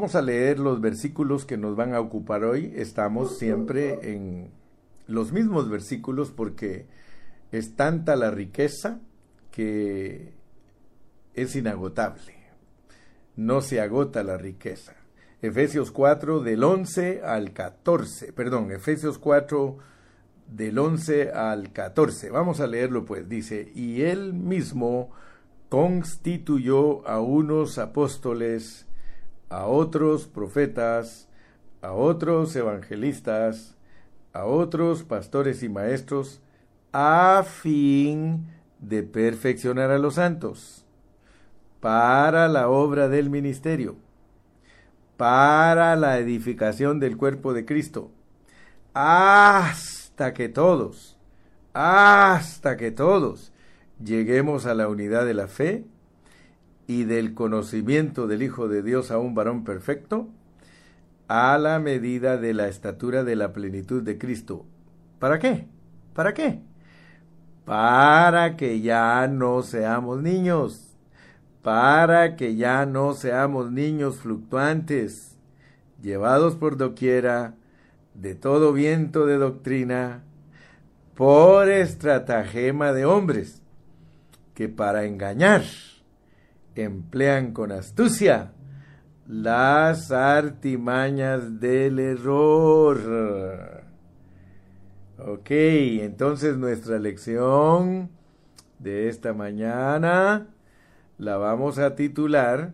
Vamos a leer los versículos que nos van a ocupar hoy. Estamos siempre en los mismos versículos porque es tanta la riqueza que es inagotable. No se agota la riqueza. Efesios 4 del 11 al 14, perdón, Efesios 4 del 11 al 14. Vamos a leerlo pues. Dice, y él mismo constituyó a unos apóstoles, a otros profetas, a otros evangelistas, a otros pastores y maestros, a fin de perfeccionar a los santos, para la obra del ministerio, para la edificación del cuerpo de Cristo, hasta que todos, hasta que todos lleguemos a la unidad de la fe y del conocimiento del Hijo de Dios a un varón perfecto, a la medida de la estatura de la plenitud de Cristo. ¿Para qué? ¿Para qué? Para que ya no seamos niños, para que ya no seamos niños fluctuantes, llevados por doquiera, de todo viento de doctrina, por estratagema de hombres, que para engañar emplean con astucia las artimañas del error. Ok, entonces nuestra lección de esta mañana la vamos a titular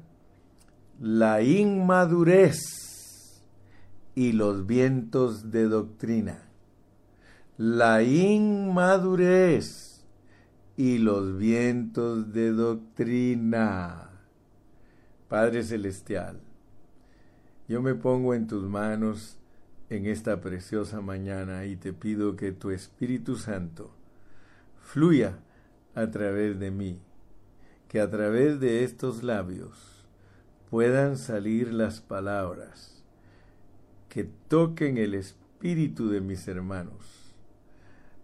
La inmadurez y los vientos de doctrina. La inmadurez y los vientos de doctrina. Padre Celestial, yo me pongo en tus manos en esta preciosa mañana y te pido que tu Espíritu Santo fluya a través de mí, que a través de estos labios puedan salir las palabras que toquen el espíritu de mis hermanos.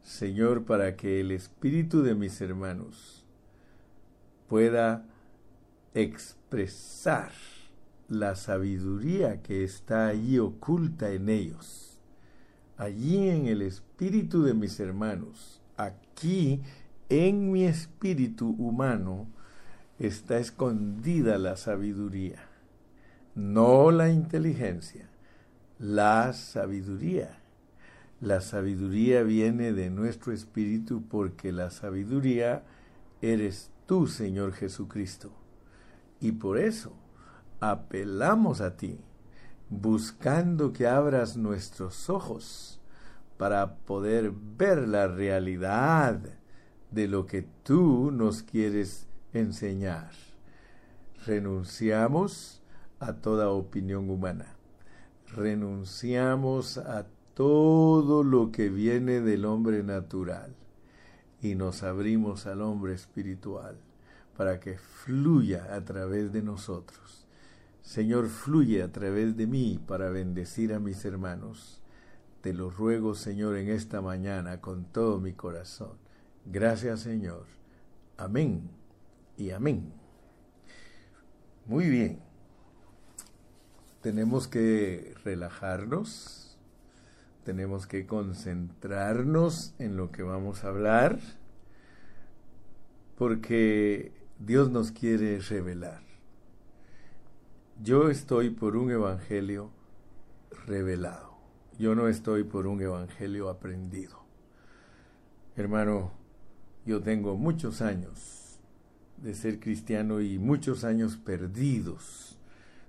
Señor, para que el espíritu de mis hermanos pueda expresar la sabiduría que está allí oculta en ellos. Allí en el espíritu de mis hermanos, aquí en mi espíritu humano, está escondida la sabiduría, no la inteligencia, la sabiduría. La sabiduría viene de nuestro espíritu porque la sabiduría eres tú, Señor Jesucristo. Y por eso apelamos a ti, buscando que abras nuestros ojos para poder ver la realidad de lo que tú nos quieres enseñar. Renunciamos a toda opinión humana. Renunciamos a todo lo que viene del hombre natural y nos abrimos al hombre espiritual para que fluya a través de nosotros Señor, fluye a través de mí para bendecir a mis hermanos. Te lo ruego, Señor, en esta mañana con todo mi corazón. Gracias, Señor. Amén y amén. Muy bien. Tenemos que relajarnos, tenemos que concentrarnos en lo que vamos a hablar, porque Dios nos quiere revelar. Yo estoy por un evangelio revelado. Yo no estoy por un evangelio aprendido. Hermano, yo tengo muchos años de ser cristiano y muchos años perdidos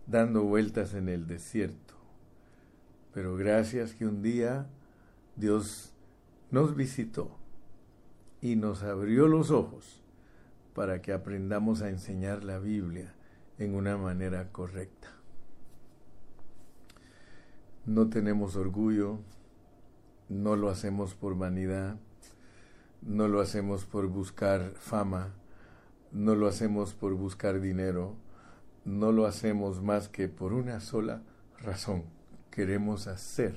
dando vueltas en el desierto. Pero gracias que un día Dios nos visitó y nos abrió los ojos para que aprendamos a enseñar la Biblia en una manera correcta. No tenemos orgullo, no lo hacemos por vanidad, no lo hacemos por buscar fama, no lo hacemos por buscar dinero, no lo hacemos más que por una sola razón. Queremos hacer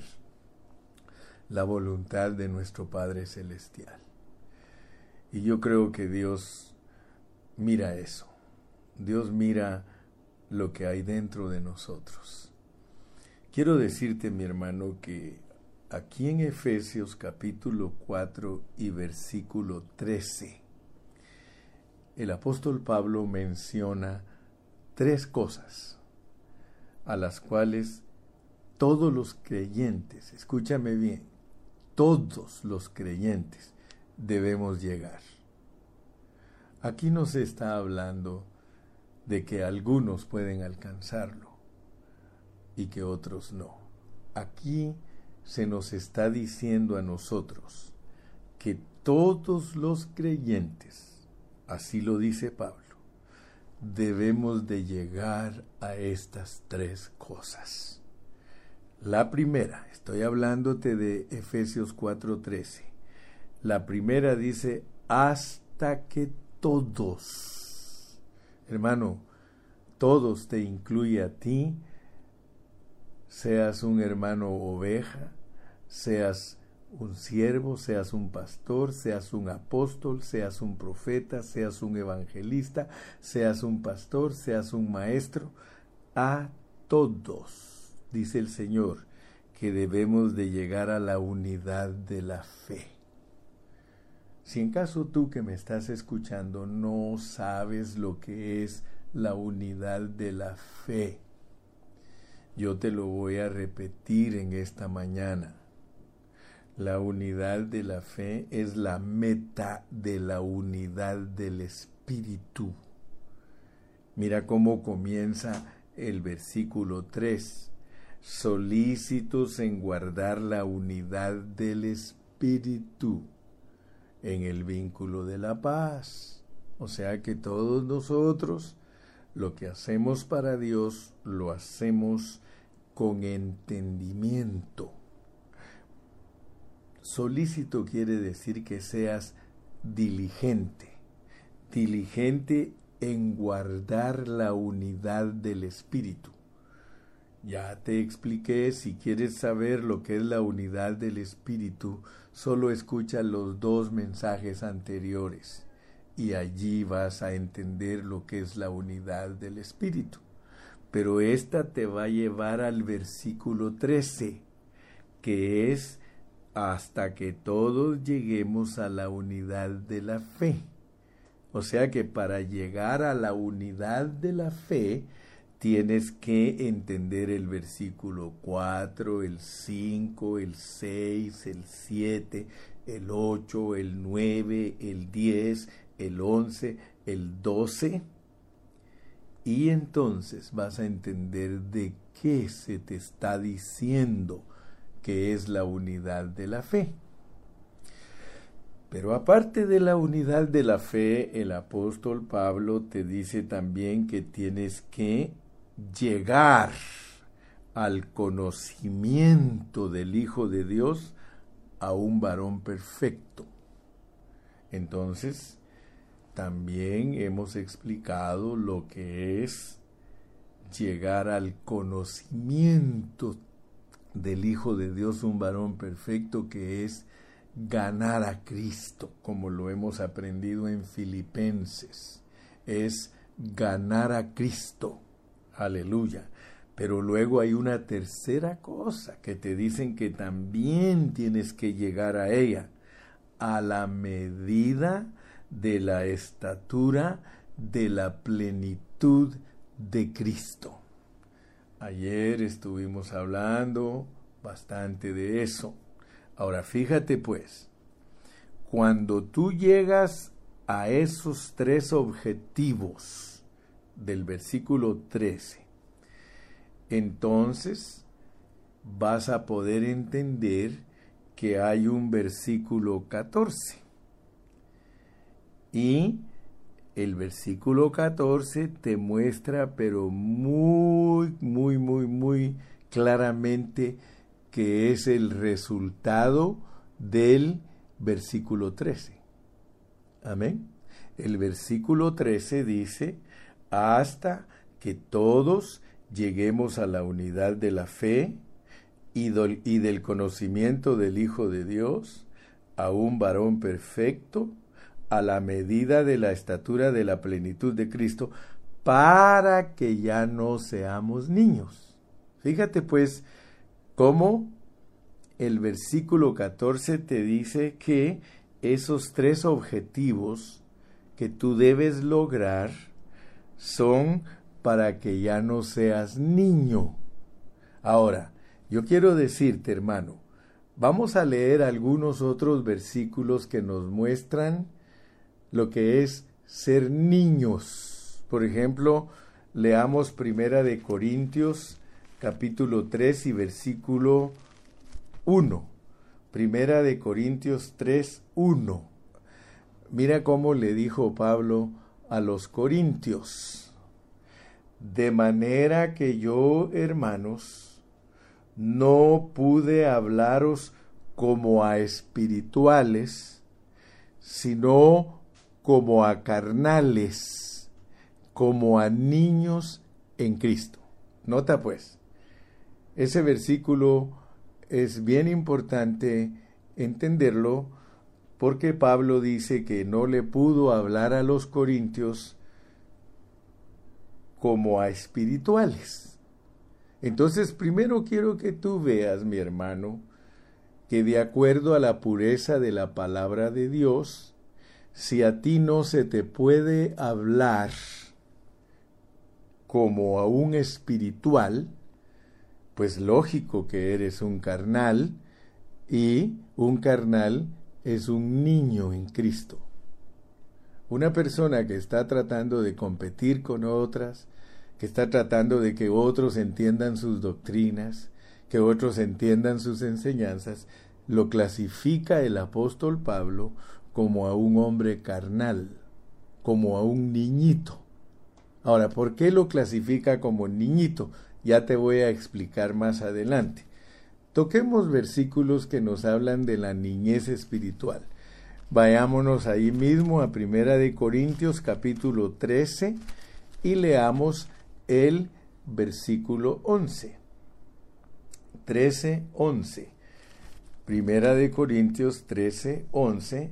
la voluntad de nuestro Padre Celestial. Y yo creo que Dios mira eso. Dios mira lo que hay dentro de nosotros. Quiero decirte, mi hermano, que aquí en Efesios capítulo 4 y versículo 13, el apóstol Pablo menciona tres cosas a las cuales todos los creyentes, escúchame bien, todos los creyentes debemos llegar. Aquí no se está hablando de que algunos pueden alcanzarlo y que otros no. Aquí se nos está diciendo a nosotros que todos los creyentes, así lo dice Pablo, debemos de llegar a estas tres cosas. La primera, estoy hablándote de Efesios 4:13. La primera dice, hasta que todos, hermano, todos te incluye a ti, seas un hermano oveja, seas un siervo, seas un pastor, seas un apóstol, seas un profeta, seas un evangelista, seas un pastor, seas un maestro, a todos, dice el Señor, que debemos de llegar a la unidad de la fe. Si en caso tú que me estás escuchando no sabes lo que es la unidad de la fe, yo te lo voy a repetir en esta mañana. La unidad de la fe es la meta de la unidad del Espíritu. Mira cómo comienza el versículo 3. Solícitos en guardar la unidad del Espíritu en el vínculo de la paz. O sea que todos nosotros lo que hacemos para Dios lo hacemos con entendimiento Solícito quiere decir que seas diligente, diligente en guardar la unidad del Espíritu. Ya te expliqué, si quieres saber lo que es la unidad del Espíritu, solo escucha los dos mensajes anteriores y allí vas a entender lo que es la unidad del Espíritu. Pero esta te va a llevar al versículo 13, que es hasta que todos lleguemos a la unidad de la fe. O sea que para llegar a la unidad de la fe, tienes que entender el versículo 4, el 5, el 6, el 7, el 8, el 9, el 10, el 11, el 12. Y entonces vas a entender de qué se te está diciendo que es la unidad de la fe. Pero aparte de la unidad de la fe, el apóstol Pablo te dice también que tienes que llegar al conocimiento del Hijo de Dios a un varón perfecto. Entonces, también hemos explicado lo que es llegar al conocimiento del Hijo de Dios, un varón perfecto que es ganar a Cristo, como lo hemos aprendido en Filipenses. Es ganar a Cristo. Aleluya. Pero luego hay una tercera cosa que te dicen que también tienes que llegar a ella, a la medida de la estatura de la plenitud de Cristo. Ayer estuvimos hablando bastante de eso. Ahora fíjate pues, cuando tú llegas a esos tres objetivos del versículo 13, entonces vas a poder entender que hay un versículo 14. Y el versículo 14 te muestra, pero muy, muy, muy, muy claramente que es el resultado del versículo 13. Amén. El versículo 13 dice, hasta que todos lleguemos a la unidad de la fe y, del conocimiento del Hijo de Dios, a un varón perfecto, a la medida de la estatura de la plenitud de Cristo, para que ya no seamos niños. Fíjate pues cómo el versículo 14 te dice que esos tres objetivos que tú debes lograr son para que ya no seas niño. Ahora, yo quiero decirte, hermano, vamos a leer algunos otros versículos que nos muestran lo que es ser niños. Por ejemplo, leamos Primera de Corintios capítulo 3 y versículo 1. Primera de Corintios 3, 1. Mira cómo le dijo Pablo a los corintios. De manera que yo, hermanos, no pude hablaros como a espirituales, sino como a carnales, como a niños en Cristo. Nota pues, ese versículo es bien importante entenderlo porque Pablo dice que no le pudo hablar a los corintios como a espirituales. Entonces, primero quiero que tú veas, mi hermano, que de acuerdo a la pureza de la palabra de Dios, si a ti no se te puede hablar como a un espiritual, pues lógico que eres un carnal y un carnal es un niño en Cristo. Una persona que está tratando de competir con otras, que está tratando de que otros entiendan sus doctrinas, que otros entiendan sus enseñanzas, lo clasifica el apóstol Pablo como a un hombre carnal, como a un niñito. Ahora, ¿por qué lo clasifica como niñito? Ya te voy a explicar más adelante. Toquemos versículos que nos hablan de la niñez espiritual. Vayámonos ahí mismo a Primera de Corintios capítulo 13 y leamos el versículo 11. 13, 11. Primera de Corintios 13, 11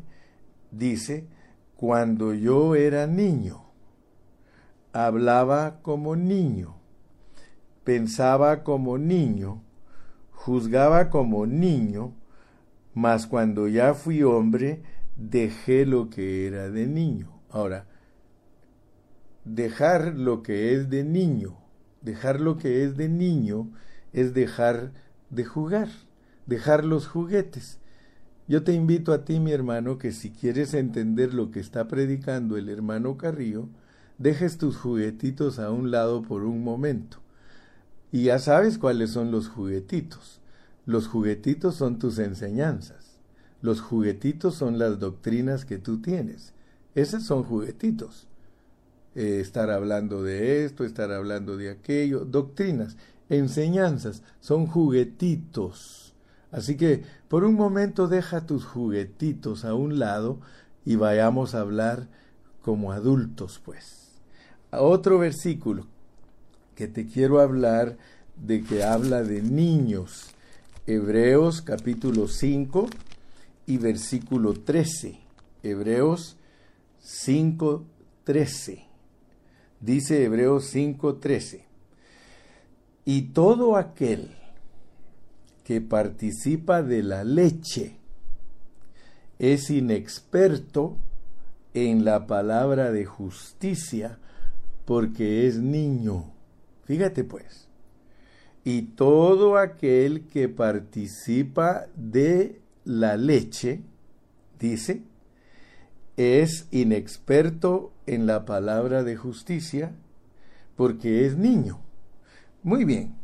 dice, cuando yo era niño, hablaba como niño, pensaba como niño, juzgaba como niño, mas cuando ya fui hombre, dejé lo que era de niño. Ahora, dejar lo que es de niño, dejar lo que es de niño es dejar de jugar, dejar los juguetes. Yo te invito a ti, mi hermano, que si quieres entender lo que está predicando el hermano Carrillo, dejes tus juguetitos a un lado por un momento y ya sabes cuáles son los juguetitos. Los juguetitos son tus enseñanzas. Los juguetitos son las doctrinas que tú tienes. Esos son juguetitos. Eh, estar hablando de esto, estar hablando de aquello, doctrinas, enseñanzas, son juguetitos. Así que por un momento deja tus juguetitos a un lado y vayamos a hablar como adultos, pues. Otro versículo, que te quiero hablar de que habla de niños. Hebreos capítulo 5 y versículo 13. Hebreos 5, 13. Dice Hebreos 5, 13. Y todo aquel que participa de la leche es inexperto en la palabra de justicia porque es niño. Fíjate pues. Y todo aquel que participa de la leche, dice, es inexperto en la palabra de justicia porque es niño. Muy bien.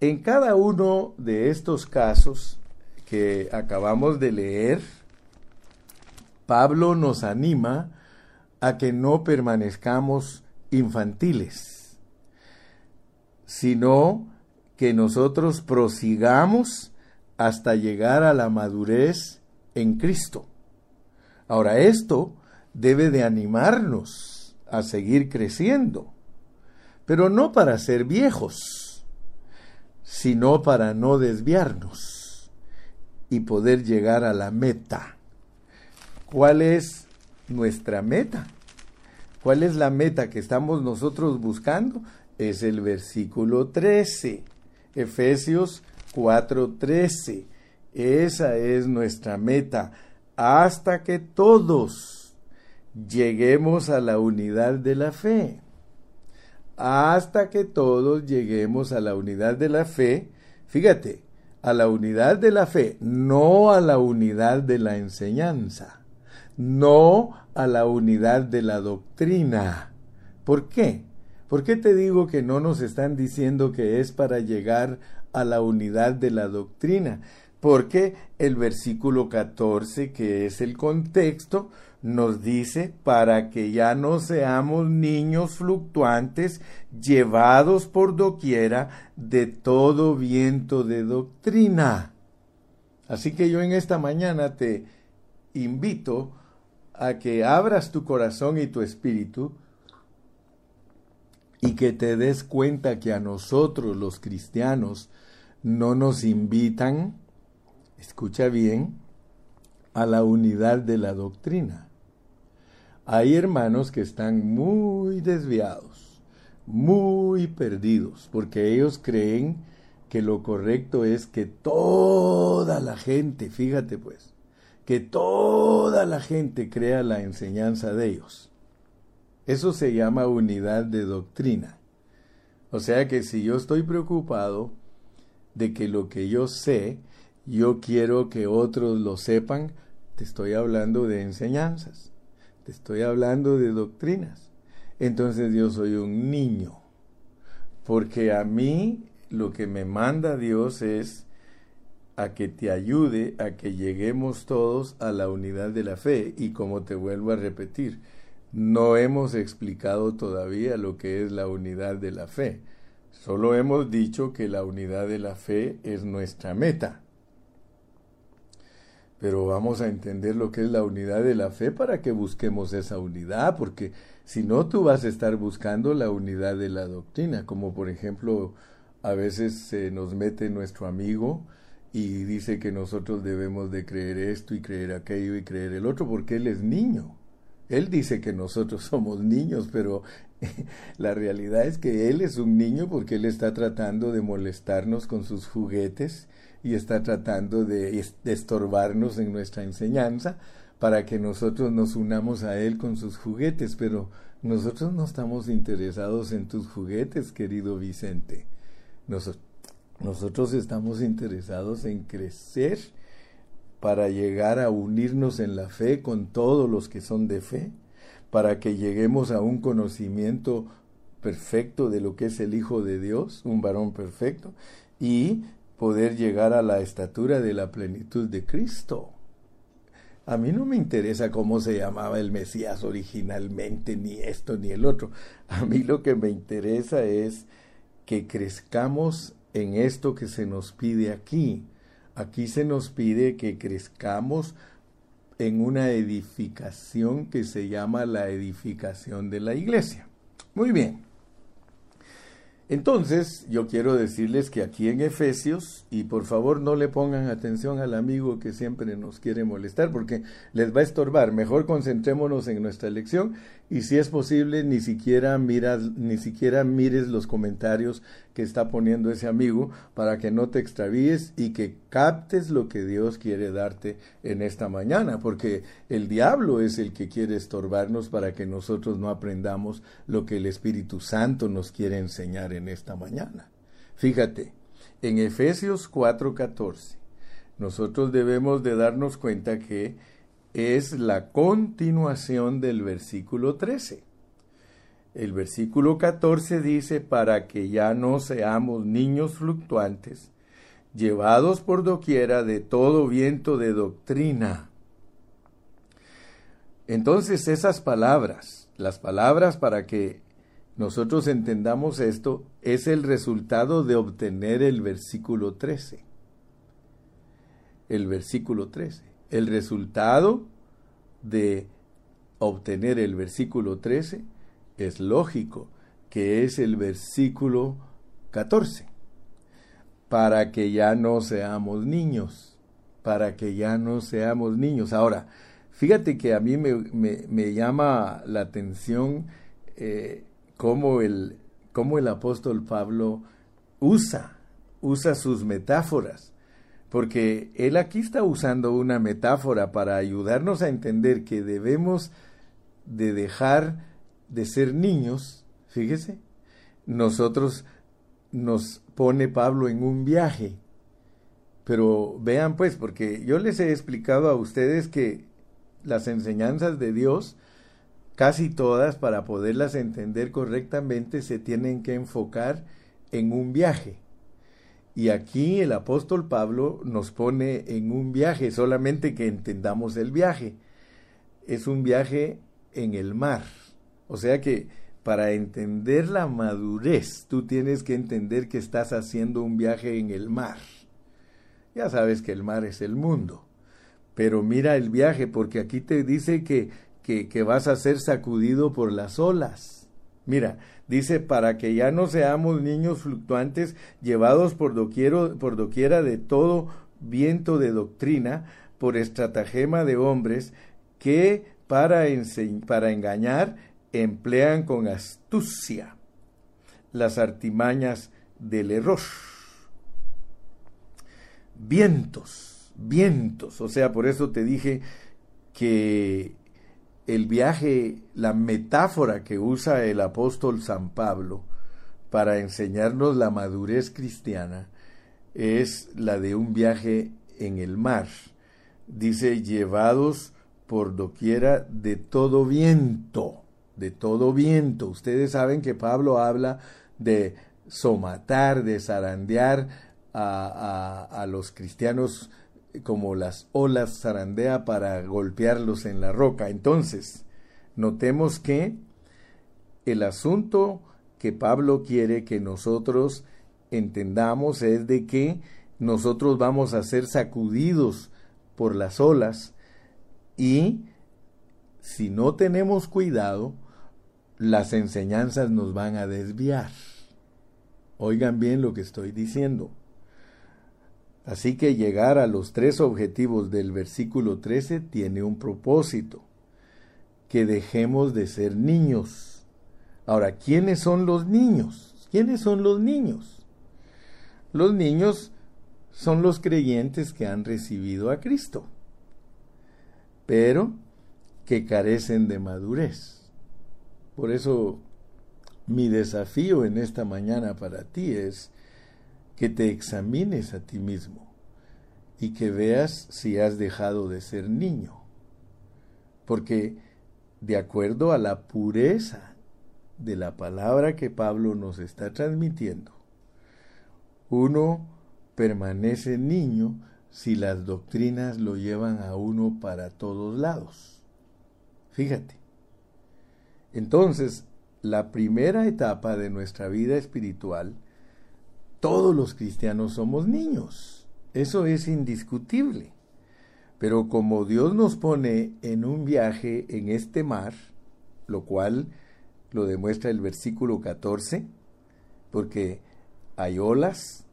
En cada uno de estos casos que acabamos de leer, Pablo nos anima a que no permanezcamos infantiles sino que nosotros prosigamos hasta llegar a la madurez en Cristo. Ahora esto debe de animarnos a seguir creciendo, pero no para ser viejos, sino para no desviarnos y poder llegar a la meta. ¿Cuál es nuestra meta? ¿Cuál es la meta que estamos nosotros buscando? Es el versículo 13, Efesios 4:13. Esa es nuestra meta, hasta que todos lleguemos a la unidad de la fe. Hasta que todos lleguemos a la unidad de la fe, fíjate, a la unidad de la fe, no a la unidad de la enseñanza, no a la unidad de la doctrina. ¿Por qué? ¿Por qué te digo que no nos están diciendo que es para llegar a la unidad de la doctrina? Porque el versículo 14, que es el contexto, nos dice para que ya no seamos niños fluctuantes llevados por doquiera de todo viento de doctrina. Así que yo en esta mañana te invito a que abras tu corazón y tu espíritu y que te des cuenta que a nosotros los cristianos no nos invitan, escucha bien, a la unidad de la doctrina. Hay hermanos que están muy desviados, muy perdidos, porque ellos creen que lo correcto es que toda la gente, fíjate pues, que toda la gente crea la enseñanza de ellos. Eso se llama unidad de doctrina. O sea que si yo estoy preocupado de que lo que yo sé, yo quiero que otros lo sepan, te estoy hablando de enseñanzas te estoy hablando de doctrinas. Entonces yo soy un niño, porque a mí lo que me manda Dios es a que te ayude a que lleguemos todos a la unidad de la fe. Y como te vuelvo a repetir, no hemos explicado todavía lo que es la unidad de la fe. Solo hemos dicho que la unidad de la fe es nuestra meta pero vamos a entender lo que es la unidad de la fe para que busquemos esa unidad, porque si no tú vas a estar buscando la unidad de la doctrina, como por ejemplo a veces se nos mete nuestro amigo y dice que nosotros debemos de creer esto y creer aquello y creer el otro, porque él es niño. Él dice que nosotros somos niños, pero la realidad es que él es un niño porque él está tratando de molestarnos con sus juguetes y está tratando de, estorbarnos en nuestra enseñanza para que nosotros nos unamos a Él con sus juguetes, pero nosotros no estamos interesados en tus juguetes, querido Vicente. nosotros estamos interesados en crecer para llegar a unirnos en la fe con todos los que son de fe, para que lleguemos a un conocimiento perfecto de lo que es el Hijo de Dios, un varón perfecto, y poder llegar a la estatura de la plenitud de Cristo. A mí no me interesa cómo se llamaba el Mesías originalmente, ni esto ni el otro. A mí lo que me interesa es que crezcamos en esto que se nos pide aquí. Aquí se nos pide que crezcamos en una edificación que se llama la edificación de la iglesia. Muy bien. Entonces, yo quiero decirles que aquí en Efesios, y por favor no le pongan atención al amigo que siempre nos quiere molestar, porque les va a estorbar. Mejor concentrémonos en nuestra lección y si es posible, ni siquiera miras, ni siquiera mires los comentarios que está poniendo ese amigo para que no te extravíes y que captes lo que Dios quiere darte en esta mañana, porque el diablo es el que quiere estorbarnos para que nosotros no aprendamos lo que el Espíritu Santo nos quiere enseñar en esta mañana. Fíjate, en Efesios 4:14, nosotros debemos de darnos cuenta que es la continuación del versículo 13. El versículo 14 dice, para que ya no seamos niños fluctuantes, llevados por doquiera de todo viento de doctrina. Entonces esas palabras, las palabras para que nosotros entendamos esto, es el resultado de obtener el versículo 13. El versículo 13. El resultado de obtener el versículo 13 es lógico, que es el versículo 14. Para que ya no seamos niños, para que ya no seamos niños. Ahora, Fíjate que a mí me, llama la atención eh, cómo, el, cómo el apóstol Pablo usa, usa sus metáforas, porque él aquí está usando una metáfora para ayudarnos a entender que debemos de dejar de ser niños, fíjese, nosotros nos pone Pablo en un viaje. Pero vean pues, porque yo les he explicado a ustedes que las enseñanzas de Dios, casi todas, para poderlas entender correctamente, se tienen que enfocar en un viaje. Y aquí el apóstol Pablo nos pone en un viaje, solamente que entendamos el viaje. Es un viaje en el mar. O sea que para entender la madurez, tú tienes que entender que estás haciendo un viaje en el mar. Ya sabes que el mar es el mundo. Pero mira el viaje, porque aquí te dice que, que, vas a ser sacudido por las olas. Mira, dice, para que ya no seamos niños fluctuantes, llevados por, por doquiera de todo viento de doctrina, por estratagema de hombres, que para, para engañar emplean con astucia las artimañas del error. Vientos, vientos, o sea, por eso te dije que el viaje, la metáfora que usa el apóstol San Pablo para enseñarnos la madurez cristiana es la de un viaje en el mar. Dice, llevados por doquiera de todo viento de todo viento. Ustedes saben que Pablo habla de somatar, de zarandear a, a, los cristianos como las olas zarandea para golpearlos en la roca. Entonces, notemos que el asunto que Pablo quiere que nosotros entendamos es de que nosotros vamos a ser sacudidos por las olas y si no tenemos cuidado, las enseñanzas nos van a desviar. Oigan bien lo que estoy diciendo. Así que llegar a los tres objetivos del versículo 13 tiene un propósito, que dejemos de ser niños. Ahora, ¿quiénes son los niños? ¿Quiénes son los niños? Los niños son los creyentes que han recibido a Cristo, pero que carecen de madurez. Por eso mi desafío en esta mañana para ti es que te examines a ti mismo y que veas si has dejado de ser niño. Porque de acuerdo a la pureza de la palabra que Pablo nos está transmitiendo, uno permanece niño si las doctrinas lo llevan a uno para todos lados. Fíjate, entonces, la primera etapa de nuestra vida espiritual, todos los cristianos somos niños. Eso es indiscutible. Pero como Dios nos pone en un viaje en este mar, lo cual lo demuestra el versículo 14, porque hay olas,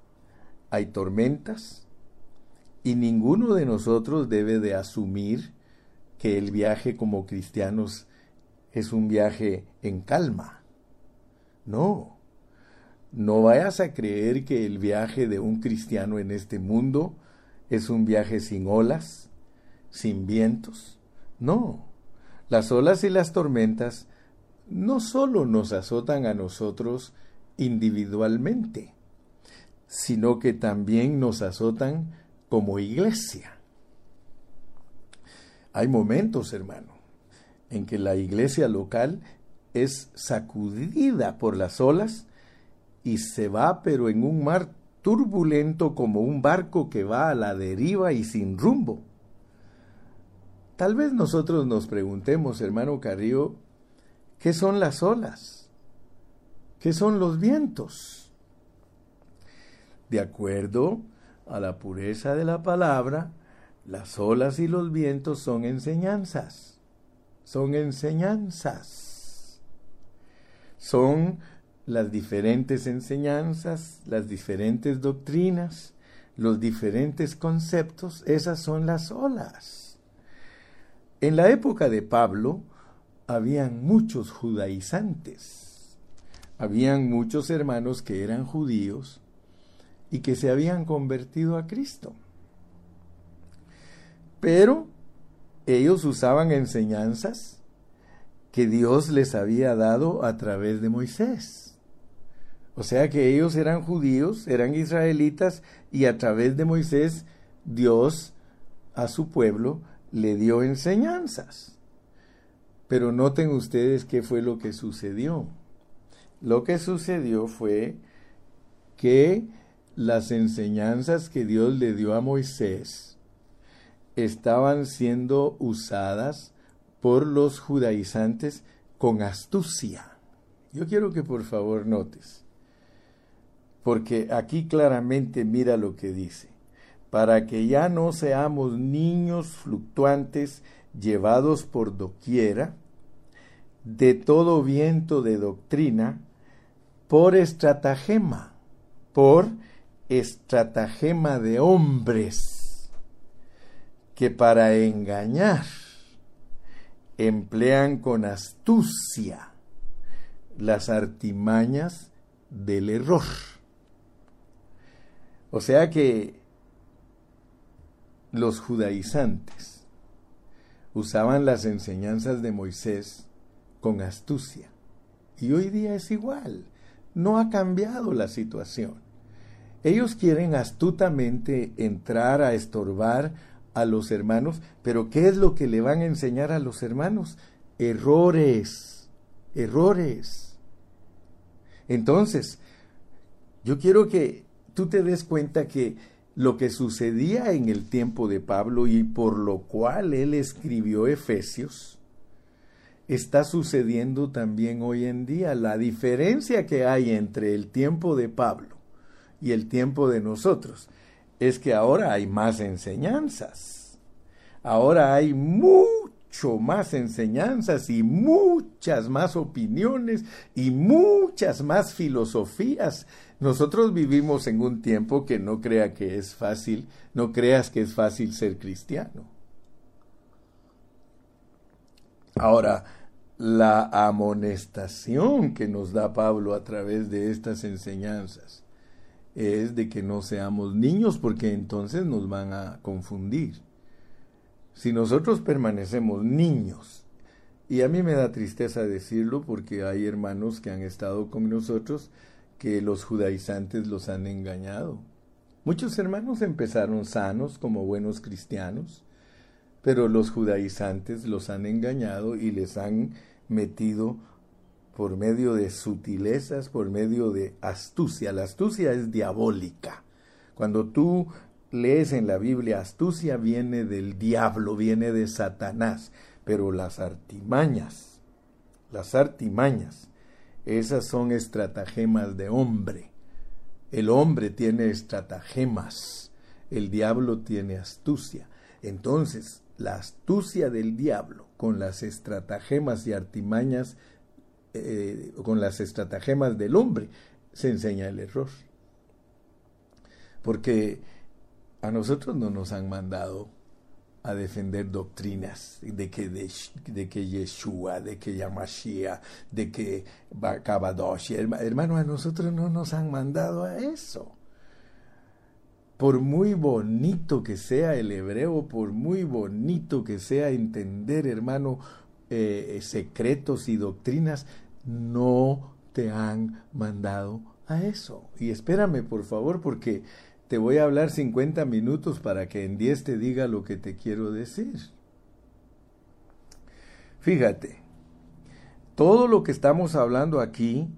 hay tormentas, y ninguno de nosotros debe de asumir que el viaje como cristianos es un viaje en calma. No, no vayas a creer que el viaje de un cristiano en este mundo es un viaje sin olas, sin vientos. No, las olas y las tormentas no solo nos azotan a nosotros individualmente, sino que también nos azotan como iglesia. Hay momentos, hermano, en que la iglesia local es sacudida por las olas y se va pero en un mar turbulento como un barco que va a la deriva y sin rumbo. Tal vez nosotros nos preguntemos, hermano Carrillo, ¿qué son las olas? ¿Qué son los vientos? De acuerdo a la pureza de la palabra, las olas y los vientos son enseñanzas son enseñanzas. Son las diferentes enseñanzas, las diferentes doctrinas, los diferentes conceptos, esas son las olas. En la época de Pablo habían muchos judaizantes, habían muchos hermanos que eran judíos y que se habían convertido a Cristo. Pero ellos usaban enseñanzas que Dios les había dado a través de Moisés. O sea que ellos eran judíos, eran israelitas y a través de Moisés Dios a su pueblo le dio enseñanzas. Pero noten ustedes qué fue lo que sucedió. Lo que sucedió fue que las enseñanzas que Dios le dio a Moisés estaban siendo usadas por los judaizantes con astucia. Yo quiero que por favor notes, porque aquí claramente mira lo que dice, para que ya no seamos niños fluctuantes llevados por doquiera, de todo viento de doctrina, por estratagema, por estratagema de hombres que para engañar emplean con astucia las artimañas del error. O sea que los judaizantes usaban las enseñanzas de Moisés con astucia. Y hoy día es igual. No ha cambiado la situación. Ellos quieren astutamente entrar a estorbar a los hermanos, pero ¿qué es lo que le van a enseñar a los hermanos? Errores, errores. Entonces, yo quiero que tú te des cuenta que lo que sucedía en el tiempo de Pablo y por lo cual él escribió Efesios, está sucediendo también hoy en día. La diferencia que hay entre el tiempo de Pablo y el tiempo de nosotros es que ahora hay más enseñanzas. Ahora hay mucho más enseñanzas y muchas más opiniones y muchas más filosofías. Nosotros vivimos en un tiempo que no crea que es fácil, no creas que es fácil ser cristiano. Ahora, la amonestación que nos da Pablo a través de estas enseñanzas es de que no seamos niños porque entonces nos van a confundir. Si nosotros permanecemos niños, y a mí me da tristeza decirlo porque hay hermanos que han estado con nosotros que los judaizantes los han engañado. Muchos hermanos empezaron sanos como buenos cristianos, pero los judaizantes los han engañado y les han metido por medio de sutilezas, por medio de astucia. La astucia es diabólica. Cuando tú lees en la Biblia, astucia viene del diablo, viene de Satanás, pero las artimañas, las artimañas, esas son estratagemas de hombre. El hombre tiene estratagemas, el diablo tiene astucia. Entonces, la astucia del diablo con las estratagemas y artimañas eh, con las estratagemas del hombre, se enseña el error. Porque a nosotros no nos han mandado a defender doctrinas de que, de, que Yeshua, de que Yamashia, de que Kabadoshi. Hermano, a nosotros no nos han mandado a eso. Por muy bonito que sea el hebreo, por muy bonito que sea entender, hermano, eh, secretos y doctrinas, no te han mandado a eso. Y espérame, por favor, porque te voy a hablar 50 minutos para que en 10 te diga lo que te quiero decir. Fíjate, todo lo que estamos hablando aquí,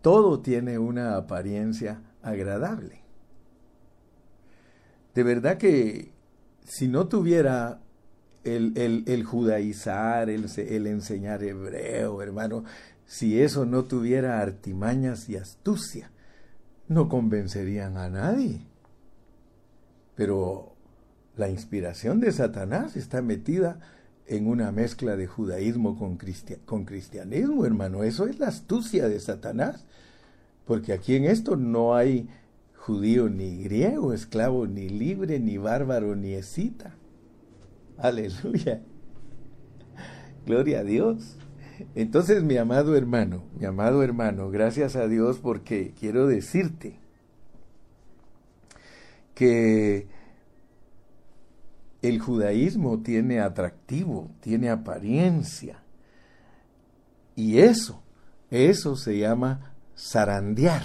todo tiene una apariencia agradable. De verdad que si no tuviera el, el, judaizar, el, el enseñar hebreo, hermano, si eso no tuviera artimañas y astucia, no convencerían a nadie. Pero la inspiración de Satanás está metida en una mezcla de judaísmo con, cristianismo, hermano. Eso es la astucia de Satanás. Porque aquí en esto no hay judío ni griego, esclavo ni libre, ni bárbaro ni escita. Aleluya. Gloria a Dios. Entonces, mi amado hermano, mi amado hermano, gracias a Dios porque quiero decirte que el judaísmo tiene atractivo, tiene apariencia. Y eso, eso se llama zarandear.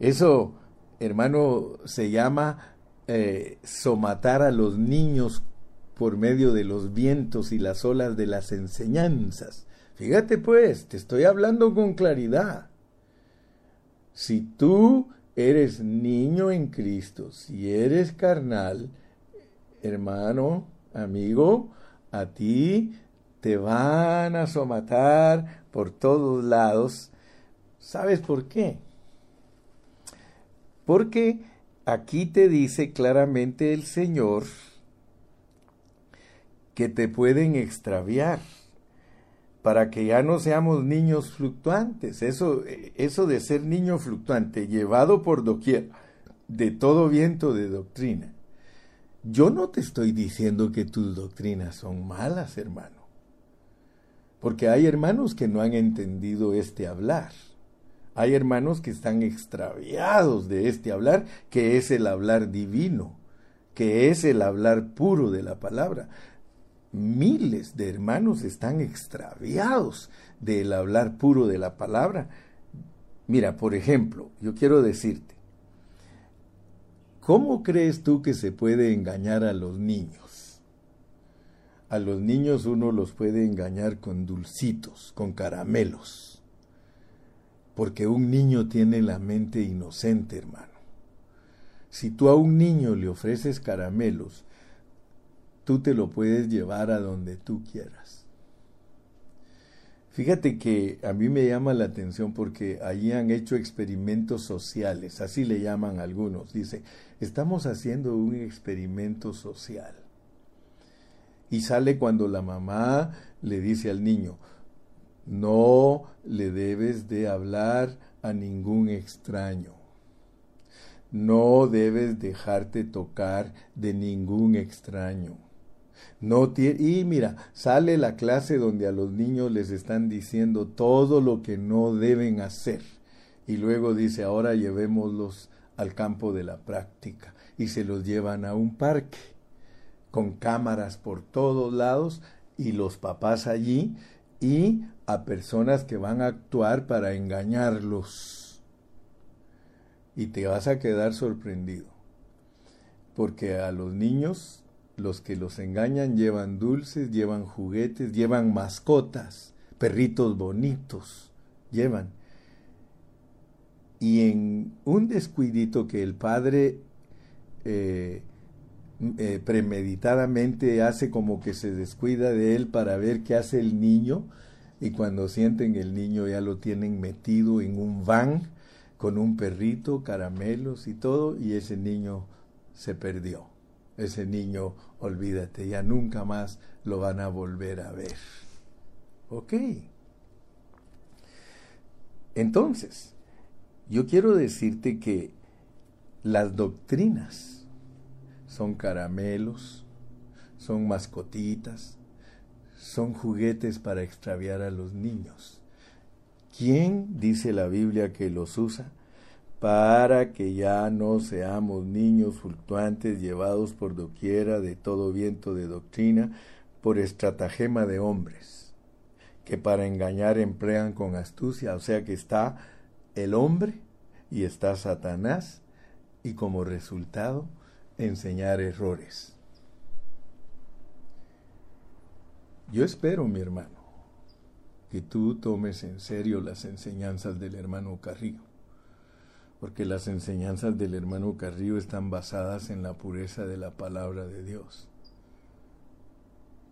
Eso, hermano, se llama eh, somatar a los niños por medio de los vientos y las olas de las enseñanzas. Fíjate pues, te estoy hablando con claridad. Si tú eres niño en Cristo, si eres carnal, hermano, amigo, a ti te van a somatar por todos lados. ¿Sabes por qué? Porque aquí te dice claramente el Señor, que te pueden extraviar para que ya no seamos niños fluctuantes. Eso, eso de ser niño fluctuante, llevado por doquier, de todo viento de doctrina. Yo no te estoy diciendo que tus doctrinas son malas, hermano. Porque hay hermanos que no han entendido este hablar. Hay hermanos que están extraviados de este hablar, que es el hablar divino, que es el hablar puro de la palabra miles de hermanos están extraviados del hablar puro de la palabra. Mira, por ejemplo, yo quiero decirte, ¿cómo crees tú que se puede engañar a los niños? A los niños uno los puede engañar con dulcitos, con caramelos, porque un niño tiene la mente inocente, hermano. Si tú a un niño le ofreces caramelos, tú te lo puedes llevar a donde tú quieras. Fíjate que a mí me llama la atención porque allí han hecho experimentos sociales, así le llaman algunos. Dice, estamos haciendo un experimento social. Y sale cuando la mamá le dice al niño, no le debes de hablar a ningún extraño. No debes dejarte tocar de ningún extraño. No y mira, sale la clase donde a los niños les están diciendo todo lo que no deben hacer. Y luego dice, ahora llevémoslos al campo de la práctica. Y se los llevan a un parque con cámaras por todos lados y los papás allí y a personas que van a actuar para engañarlos. Y te vas a quedar sorprendido. Porque a los niños los que los engañan llevan dulces, llevan juguetes, llevan mascotas, perritos bonitos, llevan. Y en un descuidito que el padre eh, eh, premeditadamente hace como que se descuida de él para ver qué hace el niño, y cuando sienten el niño ya lo tienen metido en un van con un perrito, caramelos y todo, y ese niño se perdió ese niño, olvídate, ya nunca más lo van a volver a ver. ¿Ok? Entonces, yo quiero decirte que las doctrinas son caramelos, son mascotitas, son juguetes para extraviar a los niños. ¿Quién dice la Biblia que los usa? Para que ya no seamos niños fluctuantes llevados por doquiera de todo viento de doctrina por estratagema de hombres, que para engañar emplean con astucia, o sea que está el hombre y está Satanás, y como resultado enseñar errores. Yo espero, mi hermano, que tú tomes en serio las enseñanzas del hermano Carrillo porque las enseñanzas del hermano Carrillo están basadas en la pureza de la palabra de Dios.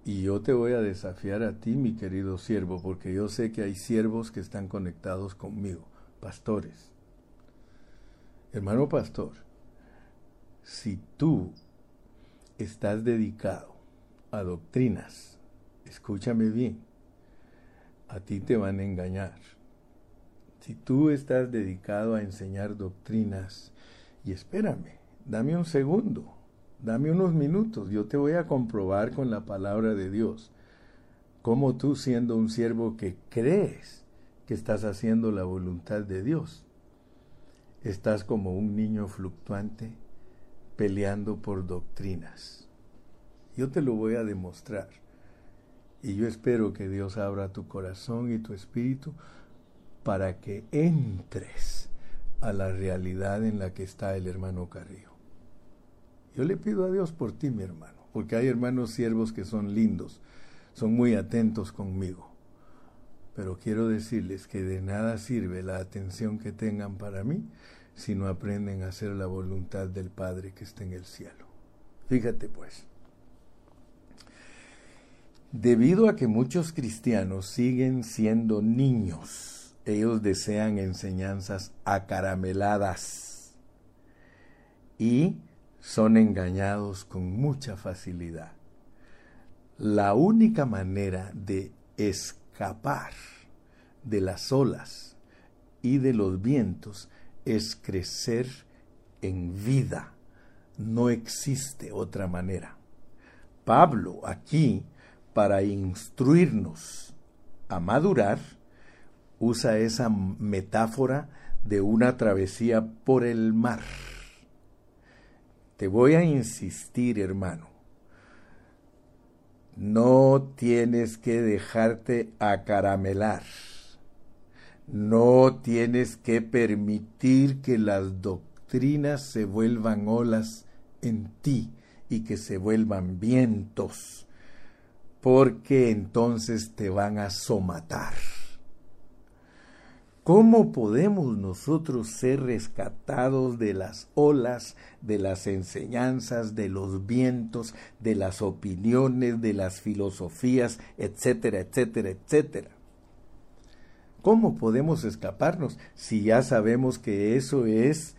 Y yo te voy a desafiar a ti, mi querido siervo, porque yo sé que hay siervos que están conectados conmigo, pastores. Hermano pastor, si tú estás dedicado a doctrinas, escúchame bien, a ti te van a engañar si tú estás dedicado a enseñar doctrinas, y espérame, dame un segundo, dame unos minutos, yo te voy a comprobar con la palabra de Dios. ¿Cómo tú siendo un siervo que crees que estás haciendo la voluntad de Dios, estás como un niño fluctuante peleando por doctrinas? Yo te lo voy a demostrar. Y yo espero que Dios abra tu corazón y tu espíritu para que entres a la realidad en la que está el hermano Carrillo. Yo le pido a Dios por ti, mi hermano, porque hay hermanos siervos que son lindos, son muy atentos conmigo. Pero quiero decirles que de nada sirve la atención que tengan para mí si no aprenden a hacer la voluntad del Padre que está en el cielo. Fíjate pues. Debido a que muchos cristianos siguen siendo niños, ellos desean enseñanzas acarameladas y son engañados con mucha facilidad. La única manera de escapar de las olas y de los vientos es crecer en vida. No existe otra manera. Pablo aquí para instruirnos a madurar, usa esa metáfora de una travesía por el mar. Te voy a insistir, hermano. No tienes que dejarte acaramelar. No tienes que permitir que las doctrinas se vuelvan olas en ti y que se vuelvan vientos porque entonces te van a somatar. ¿Cómo podemos nosotros ser rescatados de las olas, de las enseñanzas, de los vientos, de las opiniones, de las filosofías, etcétera, etcétera, etcétera? ¿Cómo podemos escaparnos si ya sabemos que eso es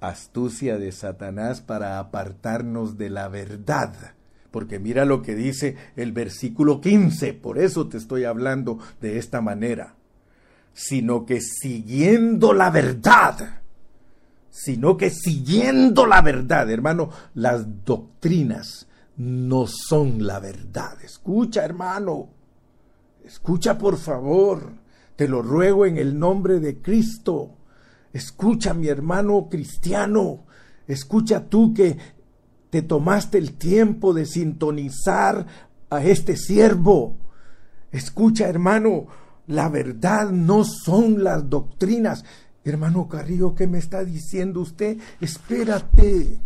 astucia de Satanás para apartarnos de la verdad? Porque mira lo que dice el versículo 15, por eso te estoy hablando de esta manera. Sino que siguiendo la verdad, sino que siguiendo la verdad, hermano, las doctrinas no son la verdad. Escucha, hermano, escucha por favor, te lo ruego en el nombre de Cristo. Escucha, mi hermano cristiano, escucha tú que te tomaste el tiempo de sintonizar a este siervo. Escucha, hermano, la verdad no son las doctrinas. Hermano Carrillo, ¿qué me está diciendo usted? Espérate,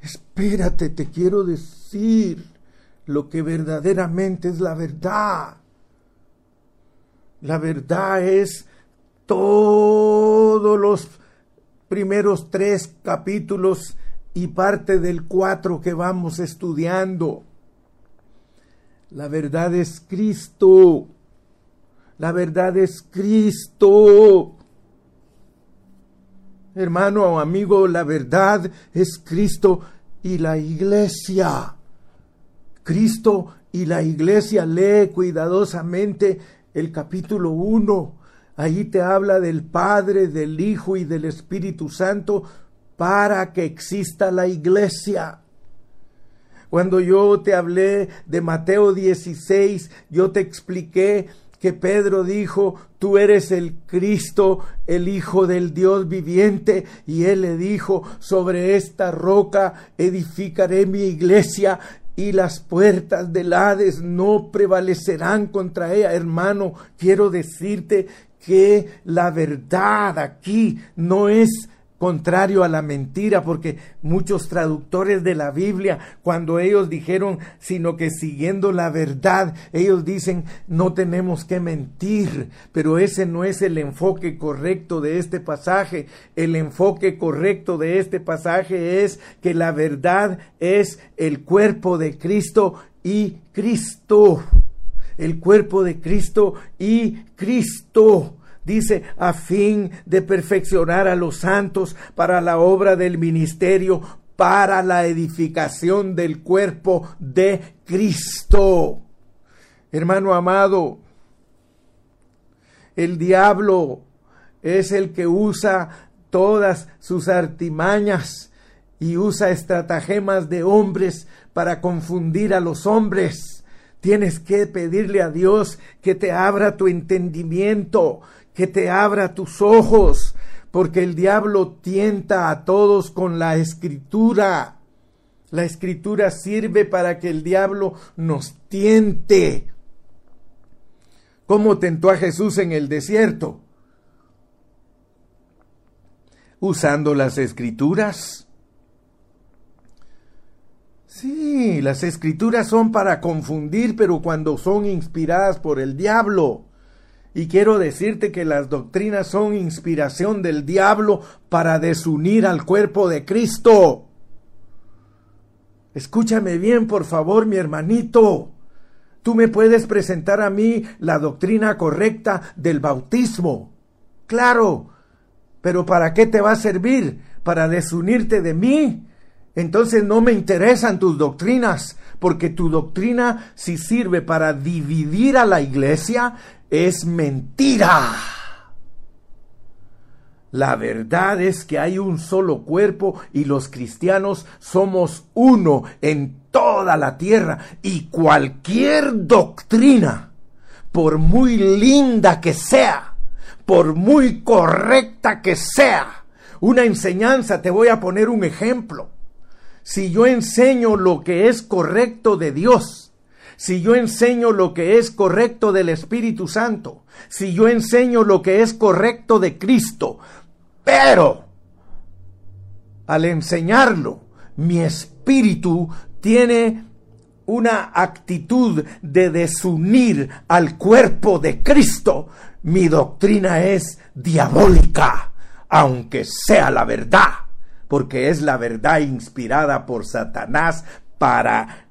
espérate, te quiero decir lo que verdaderamente es la verdad. La verdad es todos los primeros tres capítulos y parte del cuatro que vamos estudiando. La verdad es Cristo. La verdad es Cristo. Hermano o amigo, la verdad es Cristo y la iglesia. Cristo y la iglesia lee cuidadosamente el capítulo 1. Allí te habla del Padre, del Hijo y del Espíritu Santo para que exista la iglesia. Cuando yo te hablé de Mateo 16, yo te expliqué que Pedro dijo, tú eres el Cristo, el Hijo del Dios viviente, y él le dijo, sobre esta roca edificaré mi iglesia, y las puertas del Hades no prevalecerán contra ella. Hermano, quiero decirte que la verdad aquí no es contrario a la mentira, porque muchos traductores de la Biblia, cuando ellos dijeron, sino que siguiendo la verdad, ellos dicen, no tenemos que mentir, pero ese no es el enfoque correcto de este pasaje. El enfoque correcto de este pasaje es que la verdad es el cuerpo de Cristo y Cristo. El cuerpo de Cristo y Cristo dice, a fin de perfeccionar a los santos para la obra del ministerio, para la edificación del cuerpo de Cristo. Hermano amado, el diablo es el que usa todas sus artimañas y usa estratagemas de hombres para confundir a los hombres Tienes que pedirle a Dios que te abra tu entendimiento, que te abra tus ojos, porque el diablo tienta a todos con la escritura. La escritura sirve para que el diablo nos tiente. ¿Cómo tentó a Jesús en el desierto? Usando las escrituras. Sí, las escrituras son para confundir, pero cuando son inspiradas por el diablo. Y quiero decirte que las doctrinas son inspiración del diablo para desunir al cuerpo de Cristo. Escúchame bien, por favor, mi hermanito. Tú me puedes presentar a mí la doctrina correcta del bautismo. Claro, pero ¿para qué te va a servir? ¿Para desunirte de mí? Entonces no me interesan tus doctrinas, porque tu doctrina, si sirve para dividir a la iglesia, es mentira. La verdad es que hay un solo cuerpo y los cristianos somos uno en toda la tierra y cualquier doctrina, por muy linda que sea, por muy correcta que sea, una enseñanza, te voy a poner un ejemplo. Si yo enseño lo que es correcto de Dios, si yo enseño lo que es correcto del Espíritu Santo, si yo enseño lo que es correcto de Cristo, pero al enseñarlo, mi espíritu tiene una actitud de desunir al cuerpo de Cristo, mi doctrina es diabólica, aunque sea la verdad, porque es la verdad inspirada por Satanás para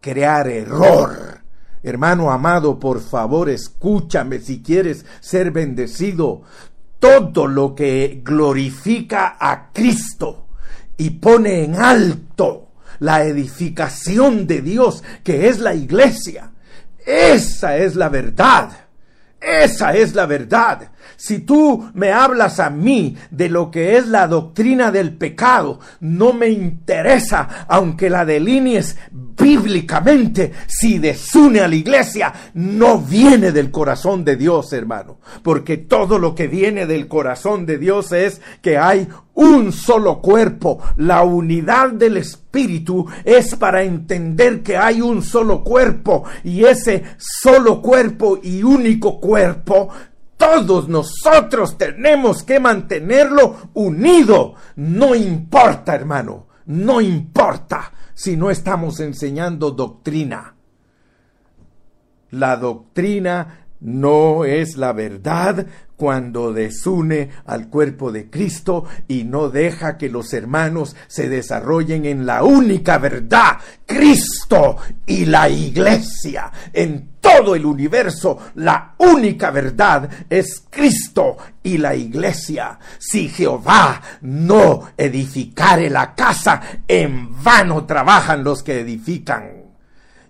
crear error. Hermano amado, por favor, escúchame si quieres ser bendecido todo lo que glorifica a Cristo y pone en alto la edificación de Dios, que es la iglesia. Esa es la verdad. Esa es la verdad. Si tú me hablas a mí de lo que es la doctrina del pecado, no me interesa, aunque la delinees bíblicamente, si desune a la iglesia, no viene del corazón de Dios, hermano. Porque todo lo que viene del corazón de Dios es que hay un solo cuerpo. La unidad del Espíritu es para entender que hay un solo cuerpo y ese solo cuerpo y único cuerpo todos nosotros tenemos que mantenerlo unido. No importa, hermano, no importa si no estamos enseñando doctrina. La doctrina no es la verdad cuando desune al cuerpo de Cristo y no deja que los hermanos se desarrollen en la única verdad, Cristo y la iglesia. Todo el universo, la única verdad es Cristo y la iglesia. Si Jehová no edificare la casa, en vano trabajan los que edifican.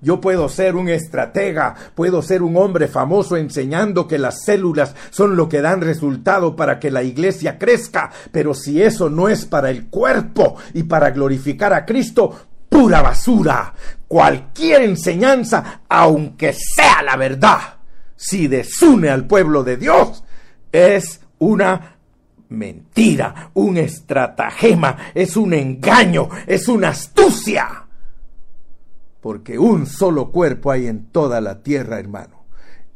Yo puedo ser un estratega, puedo ser un hombre famoso enseñando que las células son lo que dan resultado para que la iglesia crezca, pero si eso no es para el cuerpo y para glorificar a Cristo, pura basura. Cualquier enseñanza, aunque sea la verdad, si desune al pueblo de Dios, es una mentira, un estratagema, es un engaño, es una astucia porque un solo cuerpo hay en toda la tierra, hermano.